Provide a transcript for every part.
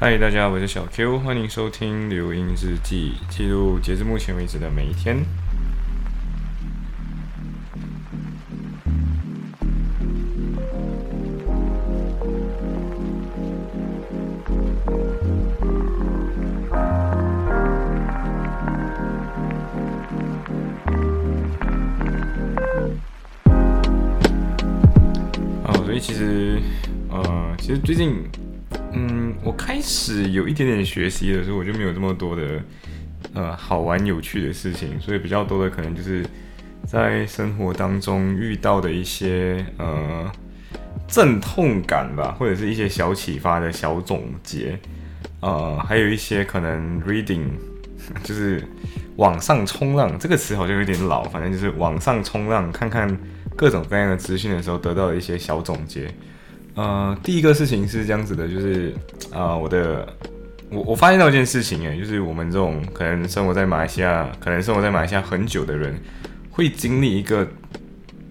嗨，大家，我是小 Q，欢迎收听流音日记，记录截至目前为止的每一天。哦，所以其实，呃，其实最近。嗯，我开始有一点点学习的时候，我就没有这么多的呃好玩有趣的事情，所以比较多的可能就是在生活当中遇到的一些呃阵痛感吧，或者是一些小启发的小总结，呃，还有一些可能 reading，就是网上冲浪这个词好像有点老，反正就是网上冲浪，看看各种各样的资讯的时候得到的一些小总结。呃，第一个事情是这样子的，就是啊，我的我我发现到一件事情哎，就是我们这种可能生活在马来西亚，可能生活在马来西亚很久的人，会经历一个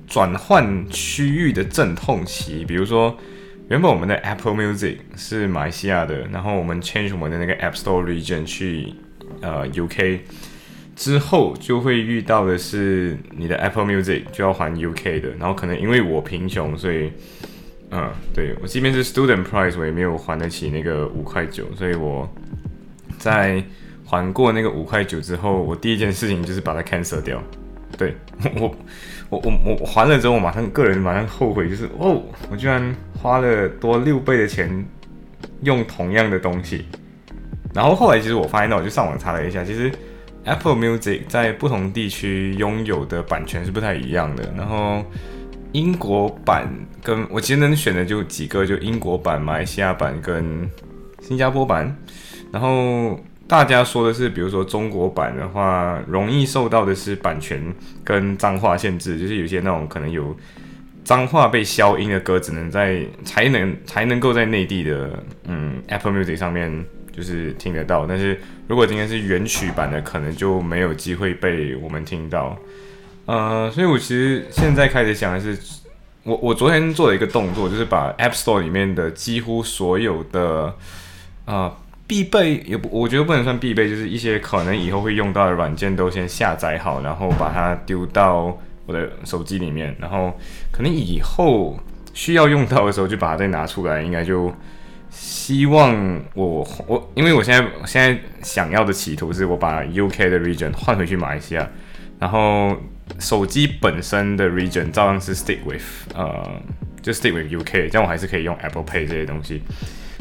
转换区域的阵痛期。比如说，原本我们的 Apple Music 是马来西亚的，然后我们 change 我们的那个 App Store region 去呃 UK 之后，就会遇到的是你的 Apple Music 就要还 UK 的，然后可能因为我贫穷，所以。嗯，对我即便是 student price，我也没有还得起那个五块九，所以我在还过那个五块九之后，我第一件事情就是把它 cancel 掉。对我，我我我还了之后，我马上个人马上后悔，就是哦，我居然花了多六倍的钱用同样的东西。然后后来其实我发现到，我就上网查了一下，其实 Apple Music 在不同地区拥有的版权是不太一样的。然后英国版跟我其实能选的就几个，就英国版、马来西亚版跟新加坡版。然后大家说的是，比如说中国版的话，容易受到的是版权跟脏话限制，就是有些那种可能有脏话被消音的歌，只能在才能才能够在内地的嗯 Apple Music 上面就是听得到。但是如果今天是原曲版的，可能就没有机会被我们听到。呃，所以我其实现在开始想的是，我我昨天做了一个动作，就是把 App Store 里面的几乎所有的啊必备，也不我觉得不能算必备，就是一些可能以后会用到的软件都先下载好，然后把它丢到我的手机里面，然后可能以后需要用到的时候就把它再拿出来，应该就希望我我因为我现在现在想要的企图是我把 UK 的 region 换回去马来西亚，然后。手机本身的 region 照样是 stick with，呃，就 stick with UK，这样我还是可以用 Apple Pay 这些东西。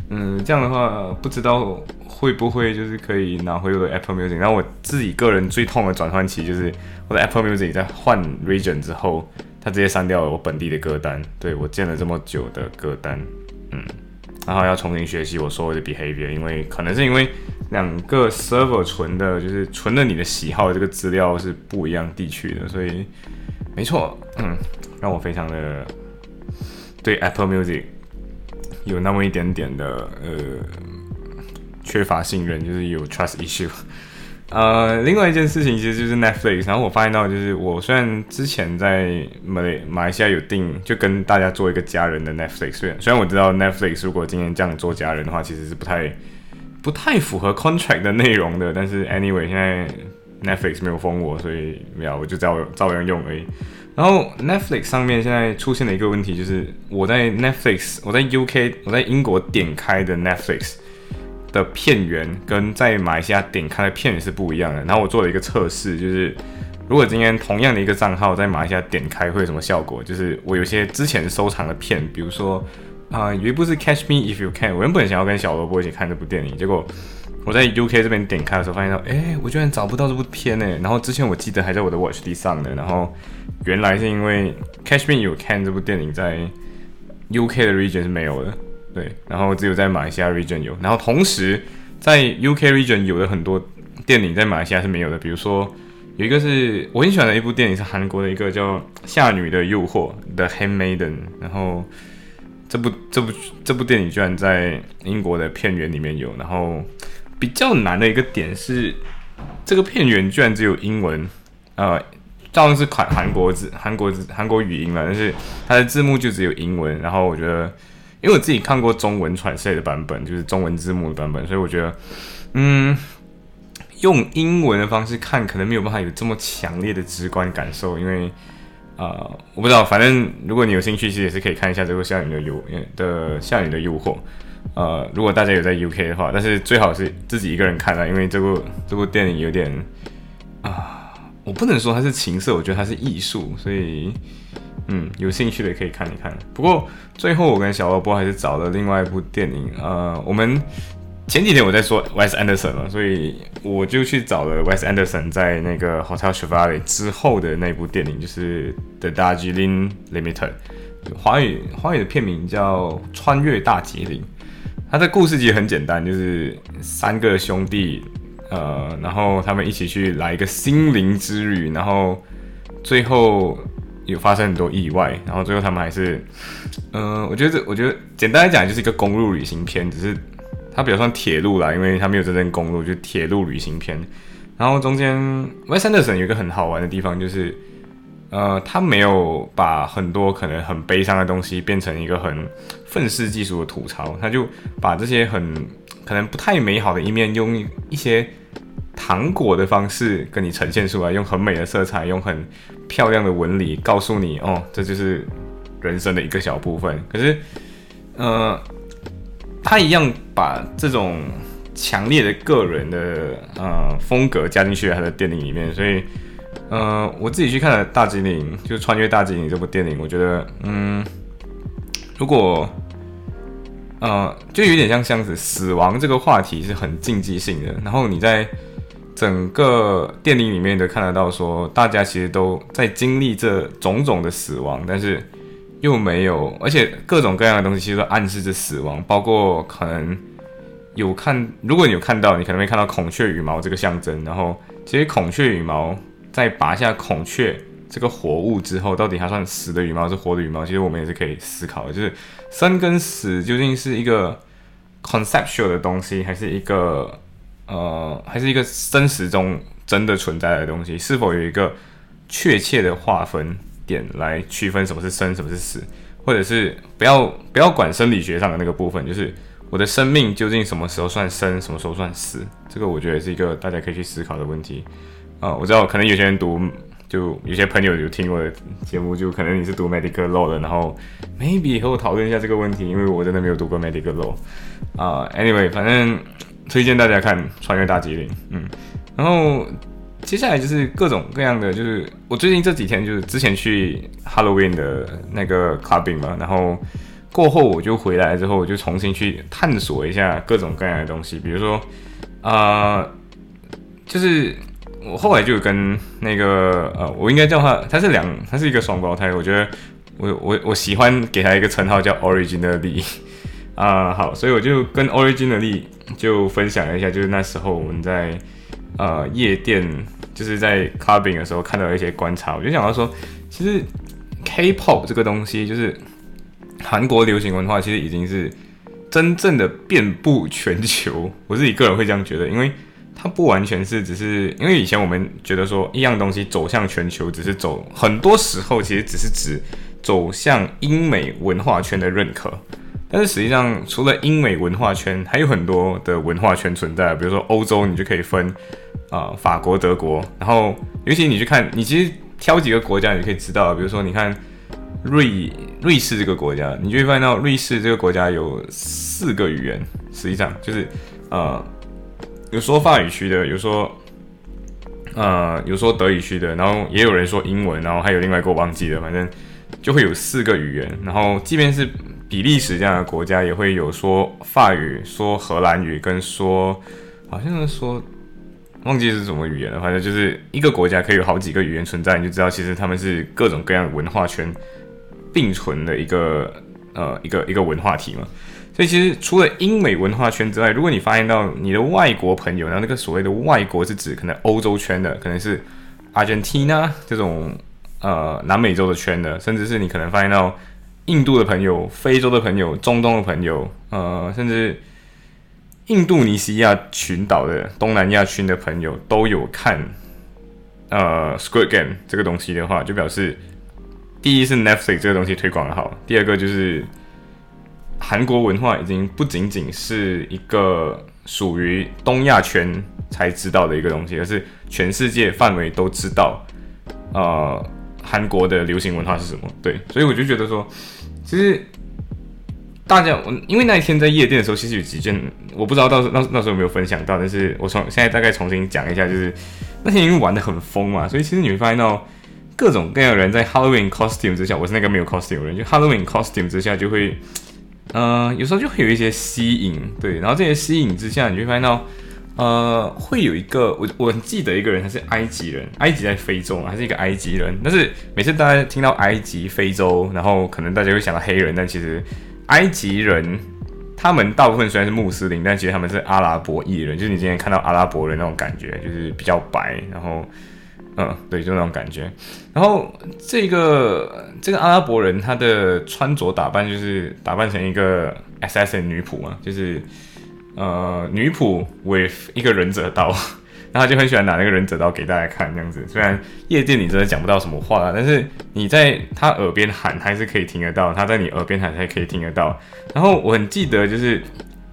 嗯，这样的话不知道会不会就是可以拿回我的 Apple Music。然后我自己个人最痛的转换期就是我的 Apple Music 在换 region 之后，它直接删掉了我本地的歌单。对我建了这么久的歌单，嗯，然后要重新学习我所有的 behavior，因为可能是因为。两个 server 存的，就是存的你的喜好，这个资料是不一样地区的，所以没错，嗯，让我非常的对 Apple Music 有那么一点点的呃缺乏信任，就是有 trust issue。呃，另外一件事情其实就是 Netflix，然后我发现到就是我虽然之前在马来马来西亚有订，就跟大家做一个家人的 Netflix，虽然虽然我知道 Netflix 如果今天这样做家人的话，其实是不太。不太符合 contract 的内容的，但是 anyway，现在 Netflix 没有封我，所以没有，我就照照样用而已。然后 Netflix 上面现在出现了一个问题，就是我在 Netflix，我在 UK，我在英国点开的 Netflix 的片源跟在马来西亚点开的片源是不一样的。然后我做了一个测试，就是如果今天同样的一个账号在马来西亚点开会有什么效果？就是我有些之前收藏的片，比如说。啊，有一部是《Catch Me If You Can》，我原本想要跟小萝卜一起看这部电影，结果我在 UK 这边点开的时候，发现到，哎，我居然找不到这部片呢。然后之前我记得还在我的 Watch 地上的，然后原来是因为《Catch Me If You Can》这部电影在 UK 的 region 是没有的，对，然后只有在马来西亚 region 有。然后同时在 UK region 有的很多电影在马来西亚是没有的，比如说有一个是我很喜欢的一部电影，是韩国的一个叫《夏女的诱惑》The Handmaiden，然后。这部这部这部电影居然在英国的片源里面有，然后比较难的一个点是，这个片源居然只有英文，呃，照样是韩韩国字、韩国字、韩国语音了，但是它的字幕就只有英文。然后我觉得因为我自己看过中文传译的版本，就是中文字幕的版本，所以我觉得，嗯，用英文的方式看可能没有办法有这么强烈的直观感受，因为，呃，我不知道，反正如果你有兴趣，其实也是可以看一下这部《夏雨的诱的夏女的诱惑》。呃，如果大家有在 UK 的话，但是最好是自己一个人看啊，因为这部这部电影有点啊，我不能说它是情色，我觉得它是艺术，所以嗯，有兴趣的可以看一看。不过最后我跟小萝卜还是找了另外一部电影，呃，我们前几天我在说 Wes Anderson 嘛，所以我就去找了 Wes Anderson 在那个 Hotel c h e v a l e 之后的那部电影，就是 The Darjeeling Limited，华语华语的片名叫《穿越大吉林》。他的故事其实很简单，就是三个兄弟，呃，然后他们一起去来一个心灵之旅，然后最后有发生很多意外，然后最后他们还是，嗯，我觉得这我觉得简单来讲就是一个公路旅行片，只是它比较像铁路啦，因为它没有真正公路，就铁路旅行片。然后中间 Wes Anderson 有一个很好玩的地方，就是。呃，他没有把很多可能很悲伤的东西变成一个很愤世嫉俗的吐槽，他就把这些很可能不太美好的一面，用一些糖果的方式跟你呈现出来，用很美的色彩，用很漂亮的纹理，告诉你哦，这就是人生的一个小部分。可是，呃，他一样把这种强烈的个人的呃风格加进去他的电影里面，所以。呃，我自己去看了《大吉岭》，就是《穿越大吉岭》这部电影，我觉得，嗯，如果，呃，就有点像这样子，死亡这个话题是很禁忌性的。然后你在整个电影里面都看得到，说大家其实都在经历这种种的死亡，但是又没有，而且各种各样的东西其实都暗示着死亡，包括可能有看，如果你有看到，你可能会看到孔雀羽毛这个象征。然后其实孔雀羽毛。在拔下孔雀这个活物之后，到底它算死的羽毛是活的羽毛？其实我们也是可以思考的，就是生跟死究竟是一个 conceptual 的东西，还是一个呃，还是一个真实中真的存在的东西？是否有一个确切的划分点来区分什么是生，什么是死？或者是不要不要管生理学上的那个部分，就是我的生命究竟什么时候算生，什么时候算死？这个我觉得是一个大家可以去思考的问题。啊，我知道，可能有些人读，就有些朋友有听我的节目，就可能你是读 medical law 的，然后 maybe 和我讨论一下这个问题，因为我真的没有读过 medical law。啊，anyway，反正推荐大家看《穿越大吉岭》。嗯，然后接下来就是各种各样的，就是我最近这几天就是之前去 Halloween 的那个 clubbing 嘛，然后过后我就回来之后，我就重新去探索一下各种各样的东西，比如说啊，就是。我后来就跟那个呃，我应该叫他，他是两，他是一个双胞胎。我觉得我我我喜欢给他一个称号叫 Originally 啊，好，所以我就跟 Originally 就分享了一下，就是那时候我们在呃夜店，就是在 clubbing 的时候看到一些观察，我就想到说，其实 K-pop 这个东西，就是韩国流行文化，其实已经是真正的遍布全球。我自己个人会这样觉得，因为。它不完全是只是因为以前我们觉得说一样东西走向全球，只是走很多时候其实只是指走向英美文化圈的认可，但是实际上除了英美文化圈，还有很多的文化圈存在，比如说欧洲，你就可以分啊法国、德国，然后尤其你去看，你其实挑几个国家，你可以知道，比如说你看瑞瑞士这个国家，你就会发现到瑞士这个国家有四个语言，实际上就是呃。有说法语区的，有说，呃，有说德语区的，然后也有人说英文，然后还有另外一个我忘记了，反正就会有四个语言。然后即便是比利时这样的国家，也会有说法语、说荷兰语跟说，好像是说忘记是什么语言了。反正就是一个国家可以有好几个语言存在，你就知道其实他们是各种各样文化圈并存的一个呃一个一个文化体嘛。所以其实除了英美文化圈之外，如果你发现到你的外国朋友，然后那个所谓的外国是指可能欧洲圈的，可能是 Argentina 这种呃南美洲的圈的，甚至是你可能发现到印度的朋友、非洲的朋友、中东的朋友，呃，甚至印度尼西亚群岛的东南亚群的朋友都有看呃 Squid Game 这个东西的话，就表示第一是 Netflix 这个东西推广的好，第二个就是。韩国文化已经不仅仅是一个属于东亚圈才知道的一个东西，而是全世界范围都知道，呃，韩国的流行文化是什么。对，所以我就觉得说，其实大家，我因为那一天在夜店的时候，其实有几件，我不知道到时那那时候有没有分享到，但是我从现在大概重新讲一下，就是那天因为玩的很疯嘛，所以其实你会发现到各种各样的人在 Halloween costume 之下，我是那个没有 costume 的人，就 Halloween costume 之下就会。呃，有时候就会有一些吸引，对，然后这些吸引之下，你就发现到，呃，会有一个我我很记得一个人，他是埃及人，埃及在非洲，他是一个埃及人。但是每次大家听到埃及、非洲，然后可能大家会想到黑人，但其实埃及人他们大部分虽然是穆斯林，但其实他们是阿拉伯裔人，就是你今天看到阿拉伯人那种感觉，就是比较白，然后。嗯，对，就那种感觉。然后这个这个阿拉伯人，他的穿着打扮就是打扮成一个 SS 女仆嘛，就是呃女仆 with 一个忍者刀，然后就很喜欢拿那个忍者刀给大家看这样子。虽然夜店你真的讲不到什么话，但是你在他耳边喊还是可以听得到，他在你耳边喊还可以听得到。然后我很记得就是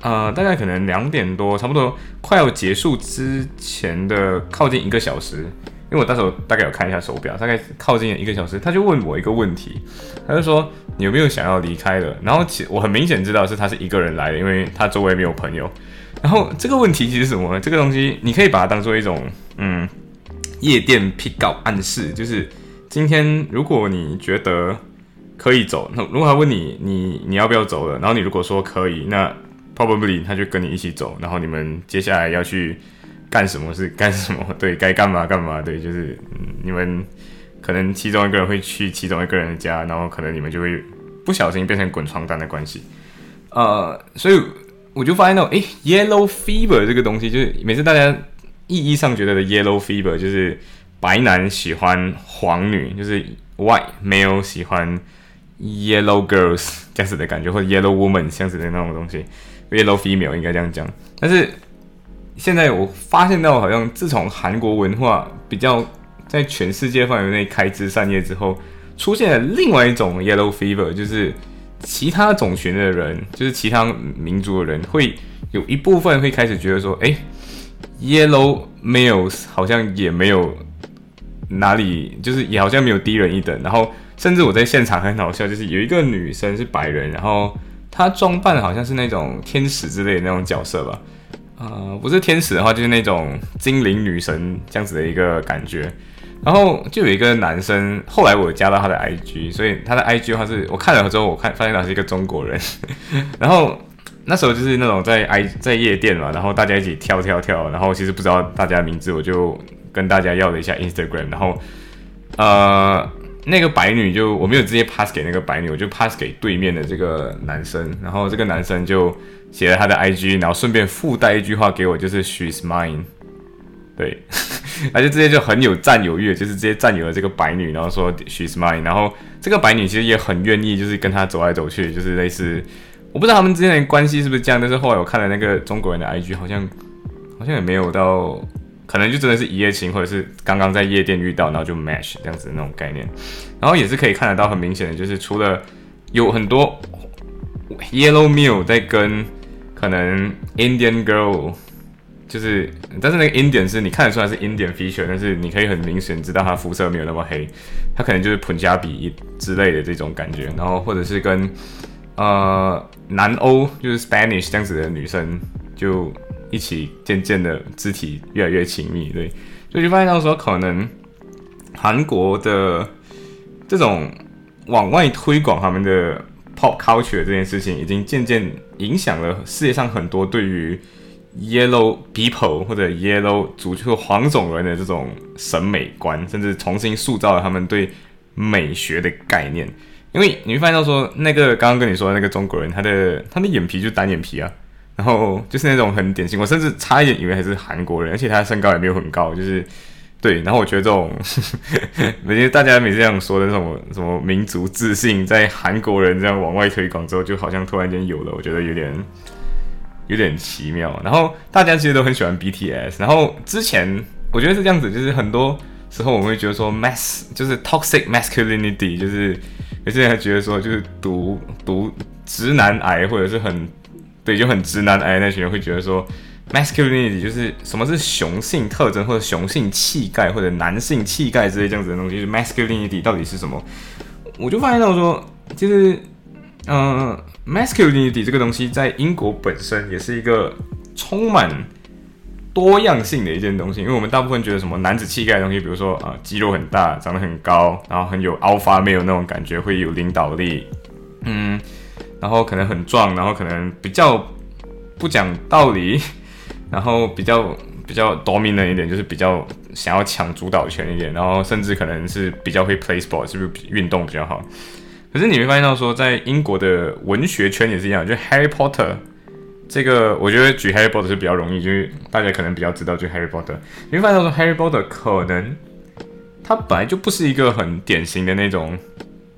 呃大概可能两点多，差不多快要结束之前的靠近一个小时。因为我到时候大概有看一下手表，大概靠近一个小时，他就问我一个问题，他就说你有没有想要离开的？然后其我很明显知道是他是一个人来的，因为他周围没有朋友。然后这个问题其实什么？呢？这个东西你可以把它当做一种嗯夜店 pick up 暗示，就是今天如果你觉得可以走，那如果他问你你你要不要走了，然后你如果说可以，那 probably 他就跟你一起走，然后你们接下来要去。干什么是干什么？对该干嘛干嘛？对，就是你们可能其中一个人会去其中一个人的家，然后可能你们就会不小心变成滚床单的关系。呃，所以我就发现到，诶 y e l l o w fever 这个东西，就是每次大家意义上觉得的 yellow fever，就是白男喜欢黄女，就是 white male 喜欢 yellow girls 这样子的感觉，或者 yellow woman 这样子的那种东西，yellow female 应该这样讲，但是。现在我发现到，好像自从韩国文化比较在全世界范围内开枝散叶之后，出现了另外一种 yellow fever，就是其他种群的人，就是其他民族的人，会有一部分会开始觉得说，哎，yellow males 好像也没有哪里，就是也好像没有低人一等。然后甚至我在现场很好笑，就是有一个女生是白人，然后她装扮好像是那种天使之类的那种角色吧。呃，不是天使的话，就是那种精灵女神这样子的一个感觉。然后就有一个男生，后来我加到他的 IG，所以他的 IG 的话是我看了之后，我看发现他是一个中国人。然后那时候就是那种在 I 在夜店嘛，然后大家一起跳跳跳，然后其实不知道大家名字，我就跟大家要了一下 Instagram。然后呃，那个白女就我没有直接 pass 给那个白女，我就 pass 给对面的这个男生。然后这个男生就。写了他的 IG，然后顺便附带一句话给我，就是 She's mine。对，而且直接就很有占有欲，就是直接占有了这个白女，然后说 She's mine。然后这个白女其实也很愿意，就是跟他走来走去，就是类似，我不知道他们之间的关系是不是这样，但是后来我看了那个中国人的 IG，好像好像也没有到，可能就真的是一夜情，或者是刚刚在夜店遇到，然后就 match 这样子的那种概念。然后也是可以看得到很明显的，就是除了有很多 yellow meal 在跟可能 Indian girl 就是，但是那个 Indian 是你看得出来是 Indian feature，但是你可以很明显知道他肤色没有那么黑，他可能就是普加比之类的这种感觉，然后或者是跟呃南欧就是 Spanish 这样子的女生就一起渐渐的肢体越来越亲密，对，所以就发现到说可能韩国的这种往外推广他们的。pop culture 这件事情已经渐渐影响了世界上很多对于 yellow people 或者 yellow 族就黄种人的这种审美观，甚至重新塑造了他们对美学的概念。因为你会发现到说，那个刚刚跟你说的那个中国人，他的他的眼皮就单眼皮啊，然后就是那种很典型，我甚至差一点以为还是韩国人，而且他身高也没有很高，就是。对，然后我觉得这种，每天大家每次这样说的那种什么民族自信，在韩国人这样往外推广之后，就好像突然间有了，我觉得有点有点奇妙。然后大家其实都很喜欢 BTS，然后之前我觉得是这样子，就是很多时候我们会觉得说 mass 就是 toxic masculinity，就是有些人还觉得说就是毒毒直男癌或者是很对就很直男癌那群人会觉得说，masculinity 就是什么是雄性特征或者雄性气概或者男性气概之类这样子的东西，就是 masculinity 到底是什么？我就发现到说，就是嗯，masculinity 这个东西在英国本身也是一个充满多样性的一件东西，因为我们大部分觉得什么男子气概的东西，比如说啊肌肉很大，长得很高，然后很有 alpha 没有那种感觉，会有领导力，嗯。然后可能很壮，然后可能比较不讲道理，然后比较比较 dominant 一点，就是比较想要抢主导权一点，然后甚至可能是比较会 play sport，是不是运动比较好？可是你会发现到说，在英国的文学圈也是一样，就 Harry Potter 这个，我觉得举 Harry Potter 是比较容易，就是大家可能比较知道，就 Harry Potter。你会发现到说，Harry Potter 可能他本来就不是一个很典型的那种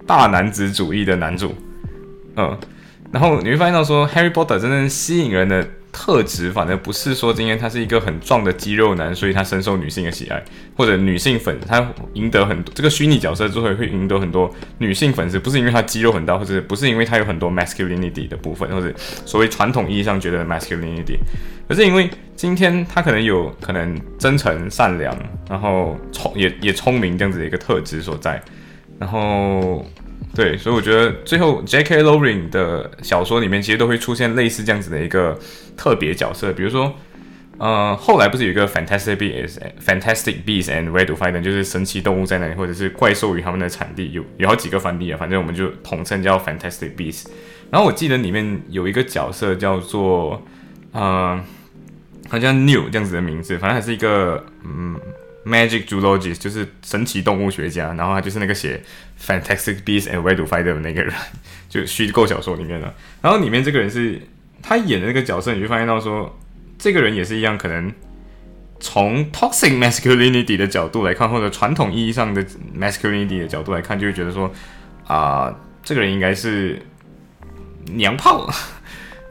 大男子主义的男主，嗯。然后你会发现到说，Harry Potter 真正吸引人的特质，反而不是说今天他是一个很壮的肌肉男，所以他深受女性的喜爱，或者女性粉他赢得很多这个虚拟角色之后会赢得很多女性粉丝，不是因为他肌肉很大，或者不是因为他有很多 masculinity 的部分，或者所谓传统意义上觉得 masculinity，而是因为今天他可能有可能真诚善良，然后聪也也聪明这样子的一个特质所在，然后。对，所以我觉得最后 J.K. Rowling 的小说里面其实都会出现类似这样子的一个特别角色，比如说，呃，后来不是有一个 Fantastic Beasts、Fantastic Beasts and Where to Find Them，就是神奇动物在哪里，或者是怪兽与他们的产地，有有好几个翻译啊，反正我们就统称叫 Fantastic Beasts。然后我记得里面有一个角色叫做，呃，好像 New 这样子的名字，反正还是一个，嗯。Magic zoologist 就是神奇动物学家，然后他就是那个写 Fantastic Beasts and Where to Find Them 那个人，就虚构小说里面的。然后里面这个人是他演的那个角色，你就发现到说，这个人也是一样，可能从 Toxic Masculinity 的角度来看，或者传统意义上的 Masculinity 的角度来看，就会觉得说，啊，这个人应该是娘炮。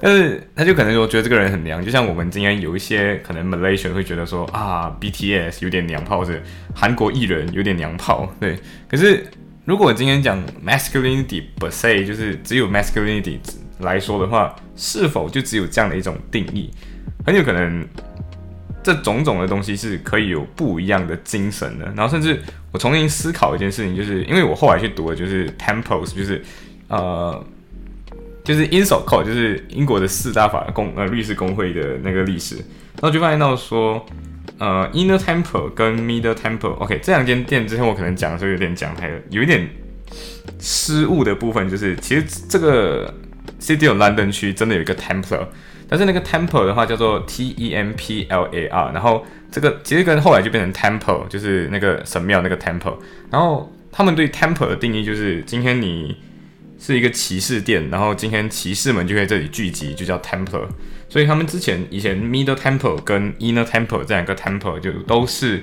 但是他就可能说觉得这个人很娘，就像我们今天有一些可能 Malaysia 会觉得说啊 BTS 有点娘炮，或者韩国艺人有点娘炮，对。可是如果我今天讲 masculinity per se，就是只有 masculinity 来说的话，是否就只有这样的一种定义？很有可能这种种的东西是可以有不一样的精神的。然后甚至我重新思考一件事情，就是因为我后来去读的就是 Temples，就是呃。就是 Inso Code，就是英国的四大法公呃律师工会的那个历史，然后就发现到说，呃，Inner Temple 跟 Middle Temple，OK，这两间店之前我可能讲的时候有点讲太有一点失误的部分，就是其实这个 City of London 区真的有一个 Temple，但是那个 Temple 的话叫做 T E M P L A R，然后这个其实跟后来就变成 Temple，就是那个神庙那个 Temple，然后他们对 Temple 的定义就是今天你。是一个骑士店，然后今天骑士们就在这里聚集，就叫 Temple。所以他们之前以前 Middle Temple 跟 Inner Temple 这两个 Temple 就都是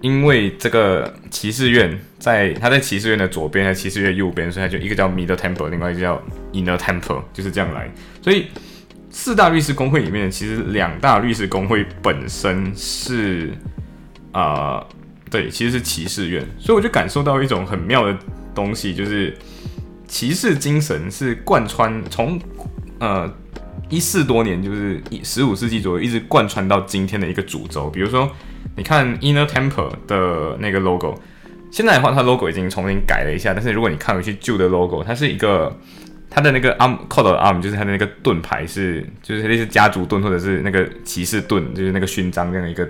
因为这个骑士院在他在骑士院的左边，在骑士院右边，所以他就一个叫 Middle Temple，另外一个叫 Inner Temple，就是这样来。所以四大律师工会里面，其实两大律师工会本身是啊，对，其实是骑士院。所以我就感受到一种很妙的东西，就是。骑士精神是贯穿从呃一四多年，就是一十五世纪左右，一直贯穿到今天的一个主轴。比如说，你看 Inner Temple 的那个 logo，现在的话，它 logo 已经重新改了一下。但是如果你看回去旧的 logo，它是一个它的那个 arm c o d arm，就是它的那个盾牌是就是类似家族盾或者是那个骑士盾，就是那个勋章这样的一个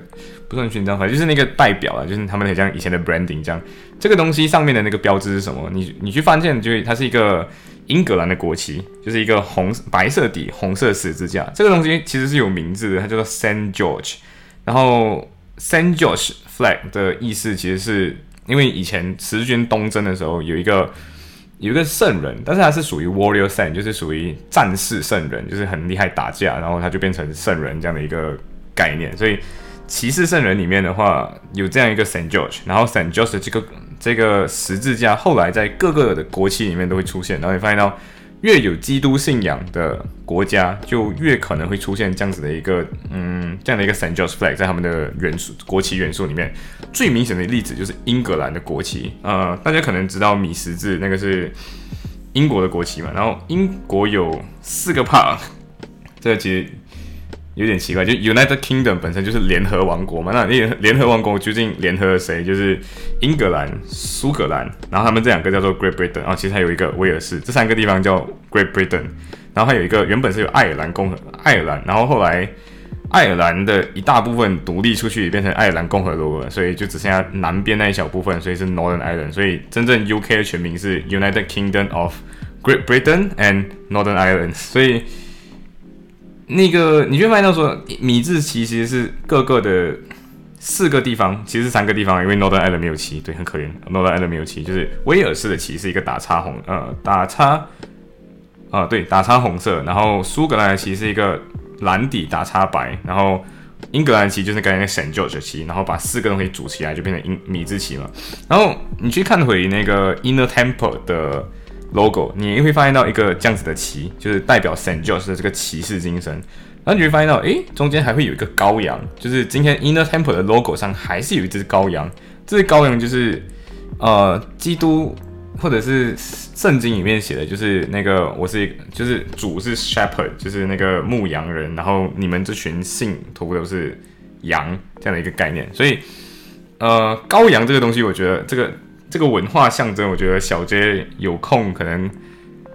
不算勋章，反正就是那个代表啊，就是他们很像以前的 branding 这样。这个东西上面的那个标志是什么？你你去发现，就是它是一个英格兰的国旗，就是一个红白色底红色十字架。这个东西其实是有名字的，它叫做 Saint George。然后 Saint George flag 的意思其实是因为以前十字军东征的时候有一个有一个圣人，但是他是属于 Warrior Saint，就是属于战士圣人，就是很厉害打架，然后他就变成圣人这样的一个概念。所以骑士圣人里面的话有这样一个 Saint George，然后 Saint George 这个。这个十字架后来在各个的国旗里面都会出现，然后你发现到越有基督信仰的国家，就越可能会出现这样子的一个嗯这样的一个 Saint George flag 在他们的元素国旗元素里面。最明显的例子就是英格兰的国旗，呃，大家可能知道米十字那个是英国的国旗嘛，然后英国有四个 part，这个其实有点奇怪，就 United Kingdom 本身就是联合王国嘛，那联联合王国究竟联合了谁？就是英格兰、苏格兰，然后他们这两个叫做 Great Britain，然后其实还有一个威尔士，这三个地方叫 Great Britain，然后还有一个原本是有爱尔兰共和，爱尔兰，然后后来。爱尔兰的一大部分独立出去，变成爱尔兰共和国了，所以就只剩下南边那一小部分，所以是 Northern Ireland。所以真正 UK 的全名是 United Kingdom of Great Britain and Northern Ireland。所以那个你会发现到说，米字旗其实是各个的四个地方，其实是三个地方，因为 Northern Ireland 没有旗，对，很可怜。Northern Ireland 没有旗，就是威尔士的旗是一个打叉红，呃，打叉，啊，对，打叉红色，然后苏格兰的旗是一个。蓝底打叉白，然后英格兰旗就是刚才那 Saint George 旗，然后把四个东西组起来就变成英米字旗了。然后你去看回那个 Inner Temple 的 logo，你会发现到一个这样子的旗，就是代表 Saint George 的这个骑士精神。然后你会发现到，诶，中间还会有一个羔羊，就是今天 Inner Temple 的 logo 上还是有一只羔羊。这只羔羊就是呃基督。或者是圣经里面写的，就是那个我是一就是主是 shepherd，就是那个牧羊人，然后你们这群信徒都是羊这样的一个概念。所以，呃，羔羊这个东西，我觉得这个这个文化象征，我觉得小 J 有空可能，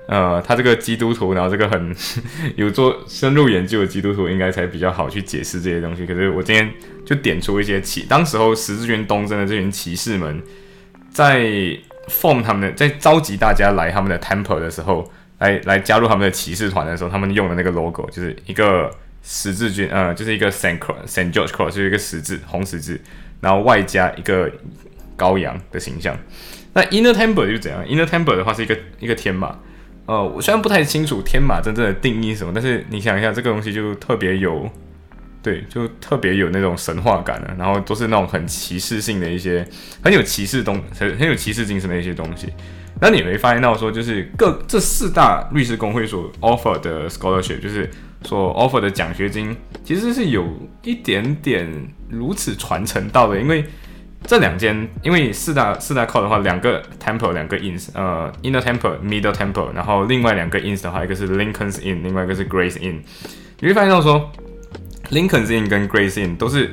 呃，他这个基督徒，然后这个很 有做深入研究的基督徒，应该才比较好去解释这些东西。可是我今天就点出一些骑，当时候十字军东征的这群骑士们在。form 他们的在召集大家来他们的 temple 的时候，来来加入他们的骑士团的时候，他们用的那个 logo 就是一个十字军，呃，就是一个 Saint Cross Saint George Cross，就是一个十字红十字，然后外加一个羔羊的形象。那 inner temper 就怎样？inner temper 的话是一个一个天马，呃，我虽然不太清楚天马真正的定义是什么，但是你想一下，这个东西就特别有。对，就特别有那种神话感的，然后都是那种很歧视性的一些，很有歧视东，很很有歧视精神的一些东西。那你没发现到说，就是各这四大律师工会所 offer 的 scholarship，就是所 offer 的奖学金，其实是有一点点如此传承到的。因为这两间，因为四大四大 c o 的话，两个 temple，两个 ins，呃，inner temple，middle temple，然后另外两个 ins 的话，一个是 Lincoln's Inn，另外一个是 Grace Inn，你会发现到说。Lincoln's Inn 跟 Grace Inn 都是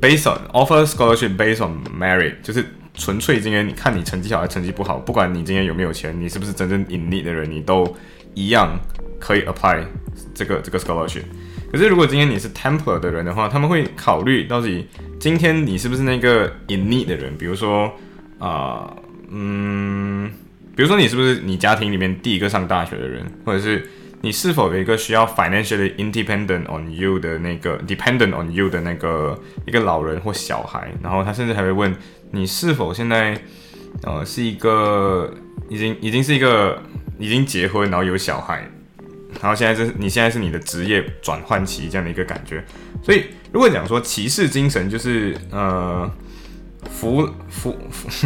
based on offer scholarship based on merit，就是纯粹今天你看你成绩好还是成绩不好，不管你今天有没有钱，你是不是真正 in need 的人，你都一样可以 apply 这个这个 scholarship。可是如果今天你是 Templar 的人的话，他们会考虑到底今天你是不是那个 in need 的人，比如说啊，嗯，比如说你是不是你家庭里面第一个上大学的人，或者是。你是否有一个需要 financially independent on you 的那个 dependent on you 的那个一个老人或小孩？然后他甚至还会问你是否现在呃是一个已经已经是一个已经结婚然后有小孩，然后现在是你现在是你的职业转换期这样的一个感觉。所以如果讲说骑士精神就是呃扶扶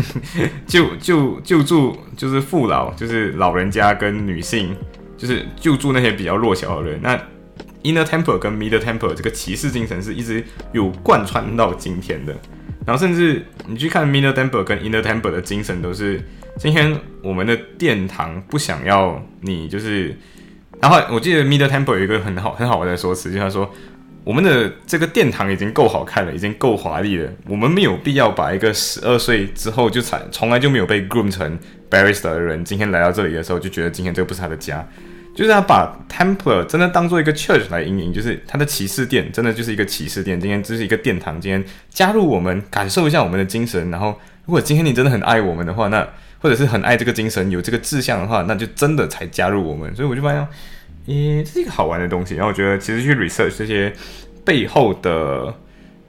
救救救助就是父老就是老人家跟女性。就是救助那些比较弱小的人。那 Inner Temple 跟 Middle Temple 这个骑士精神是一直有贯穿到今天的。然后甚至你去看 Middle Temple 跟 Inner Temple 的精神，都是今天我们的殿堂不想要你，就是。然后我记得 Middle Temple 有一个很好很好玩的说辞，就是说我们的这个殿堂已经够好看了，已经够华丽了，我们没有必要把一个十二岁之后就才从来就没有被 groom 成 barrister 的人，今天来到这里的时候就觉得今天这个不是他的家。就是他把 Temple 真的当做一个 church 来经营，就是他的骑士殿真的就是一个骑士殿。今天这是一个殿堂，今天加入我们，感受一下我们的精神。然后，如果今天你真的很爱我们的话，那或者是很爱这个精神，有这个志向的话，那就真的才加入我们。所以我就发现，诶，这是一个好玩的东西。然后我觉得，其实去 research 这些背后的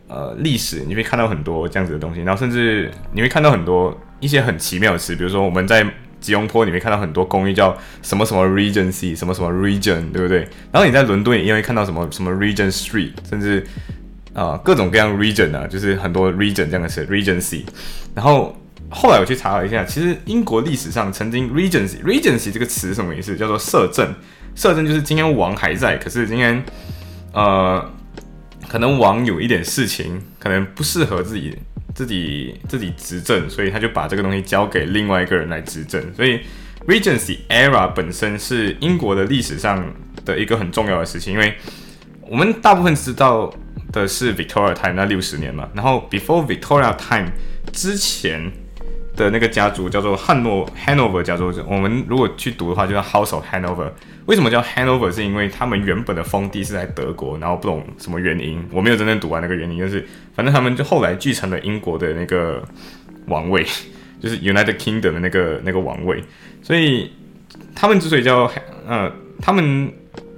呃历史，你会看到很多这样子的东西。然后甚至你会看到很多一些很奇妙的词，比如说我们在。吉隆坡你会看到很多公寓叫什么什么 Regency，什么什么 Region，对不对？然后你在伦敦也会看到什么什么 Regent Street，甚至啊各种各样 Region 啊，就是很多 Region 这样的词 Regency。然后后来我去查了一下，其实英国历史上曾经 Regency，Regency 这个词什么意思？叫做摄政，摄政就是今天王还在，可是今天呃可能王有一点事情，可能不适合自己。自己自己执政，所以他就把这个东西交给另外一个人来执政。所以 Regency era 本身是英国的历史上的一个很重要的事情，因为我们大部分知道的是 Victoria time 那六十年嘛，然后 before Victoria time 之前的那个家族叫做汉诺 Hanover 家族，我们如果去读的话，就叫 House of Hanover。为什么叫 Hanover？是因为他们原本的封地是在德国，然后不懂什么原因，我没有真正读完那个原因，就是反正他们就后来继承了英国的那个王位，就是 United Kingdom 的那个那个王位，所以他们之所以叫呃，他们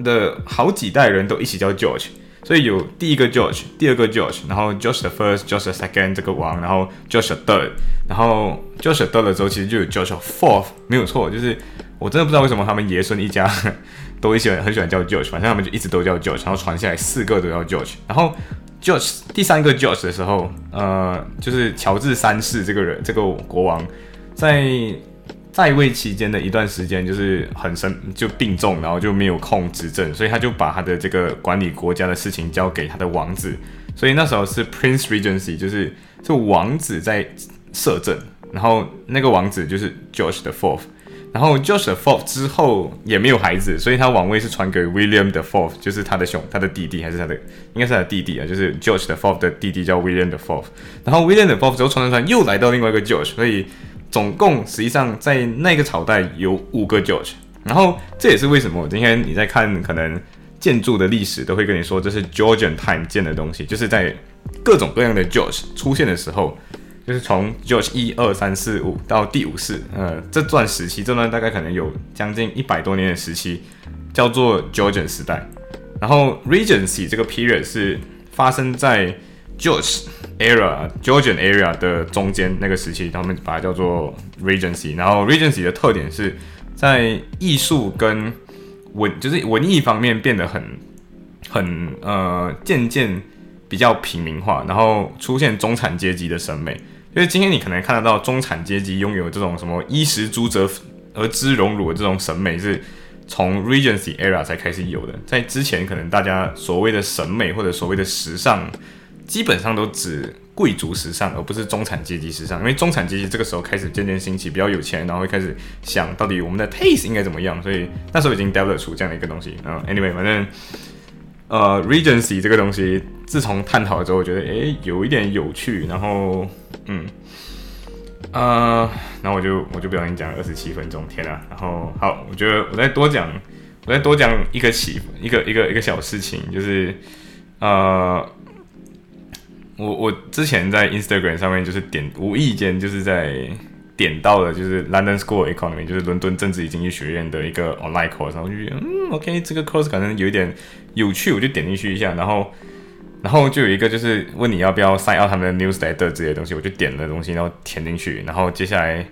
的好几代人都一起叫 George，所以有第一个 George，第二个 George，然后 George the First，George the Second 这个王，然后 George the Third，然后 George the Third 的时候其实就有 George the Fourth，没有错，就是。我真的不知道为什么他们爷孙一家都喜欢很喜欢叫 George，反正他们就一直都叫 George，然后传下来四个都叫 George。然后 George 第三个 George 的时候，呃，就是乔治三世这个人，这个国王在在位期间的一段时间就是很生就病重，然后就没有空执政，所以他就把他的这个管理国家的事情交给他的王子。所以那时候是 Prince Regency，就是这王子在摄政，然后那个王子就是 George the Fourth。然后 George the Fourth 之后也没有孩子，所以他王位是传给 William the Fourth，就是他的兄，他的弟弟还是他的，应该是他的弟弟啊，就是 George the Fourth 的弟弟叫 William the Fourth。然后 William the Fourth 之后传传传又来到另外一个 George，所以总共实际上在那个朝代有五个 George。然后这也是为什么今天你在看可能建筑的历史都会跟你说这是 Georgian time 建的东西，就是在各种各样的 George 出现的时候。就是从 George 一二三四五到第五世，呃，这段时期，这段大概可能有将近一百多年的时期，叫做 Georgian 时代。然后 Regency 这个 period 是发生在 George era Georgian era 的中间那个时期，他们把它叫做 Regency。然后 Regency 的特点是在艺术跟文，就是文艺方面变得很很呃渐渐比较平民化，然后出现中产阶级的审美。因为今天你可能看得到中产阶级拥有这种什么衣食足则而知荣辱的这种审美，是从 Regency era 才开始有的。在之前，可能大家所谓的审美或者所谓的时尚，基本上都指贵族时尚，而不是中产阶级时尚。因为中产阶级这个时候开始渐渐兴起，比较有钱，然后会开始想到底我们的 taste 应该怎么样。所以那时候已经 develop 出这样的一个东西。嗯，anyway，反正呃，Regency 这个东西。自从探讨了之后，我觉得诶有一点有趣，然后嗯啊，然后我就我就不小心讲了二十七分钟，天啊！然后好，我觉得我再多讲，我再多讲一个起一个一个一个小事情，就是呃，我我之前在 Instagram 上面就是点无意间就是在点到了就是 London School Economy，就是伦敦政治与经济学院的一个 online course，然后就觉得嗯 OK，这个 course 可能有一点有趣，我就点进去一下，然后。然后就有一个就是问你要不要 sign out 他们的 newsletter 这些东西，我就点了东西，然后填进去。然后接下来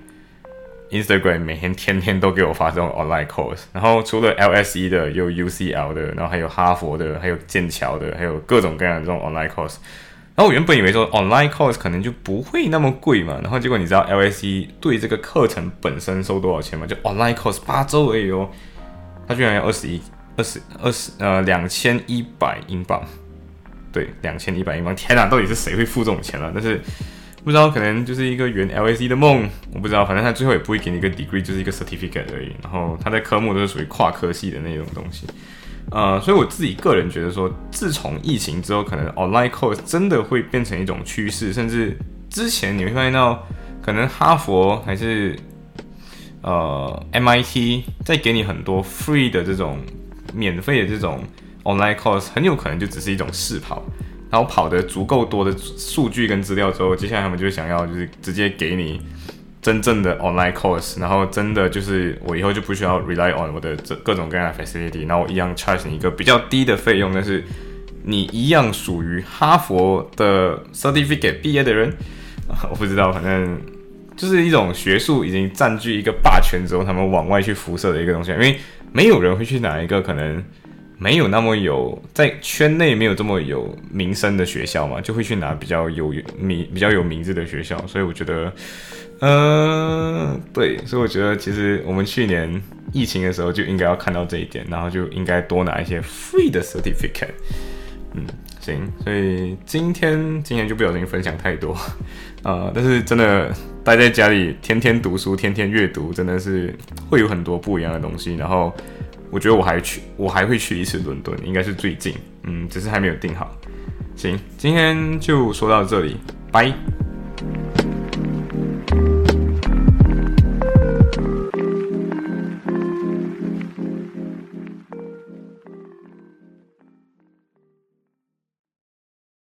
Instagram 每天天天都给我发这种 online course。然后除了 LSE 的，有 UCL 的，然后还有哈佛的，还有剑桥的，还有各种各样的这种 online course。然后我原本以为说 online course 可能就不会那么贵嘛，然后结果你知道 LSE 对这个课程本身收多少钱吗？就 online course 八周而已哦，它居然要二十一、二十二十呃两千一百英镑。对，两千一百英镑，天哪，到底是谁会付这种钱了？但是不知道，可能就是一个圆 LSE 的梦，我不知道，反正他最后也不会给你一个 degree，就是一个 certificate 而已。然后他的科目都是属于跨科系的那种东西，呃，所以我自己个人觉得说，自从疫情之后，可能 online course 真的会变成一种趋势，甚至之前你会发现到，可能哈佛还是呃 MIT 在给你很多 free 的这种免费的这种。Online course 很有可能就只是一种试跑，然后跑的足够多的数据跟资料之后，接下来他们就想要就是直接给你真正的 online course，然后真的就是我以后就不需要 rely on 我的这各种各样的 facility，然后我一样 charge 你一个比较低的费用，但是你一样属于哈佛的 certificate 毕业的人，我不知道，反正就是一种学术已经占据一个霸权之后，他们往外去辐射的一个东西，因为没有人会去拿一个可能。没有那么有在圈内没有这么有名声的学校嘛，就会去拿比较有名、比较有名字的学校。所以我觉得，嗯，对，所以我觉得其实我们去年疫情的时候就应该要看到这一点，然后就应该多拿一些 free 的 certificate。嗯，行，所以今天今天就不小心分享太多，呃，但是真的待在家里天天读书，天天阅读，真的是会有很多不一样的东西。然后我觉得我还去，我还会去一次伦敦，应该是最近，嗯，只是还没有定好。行，今天就说到这里，拜。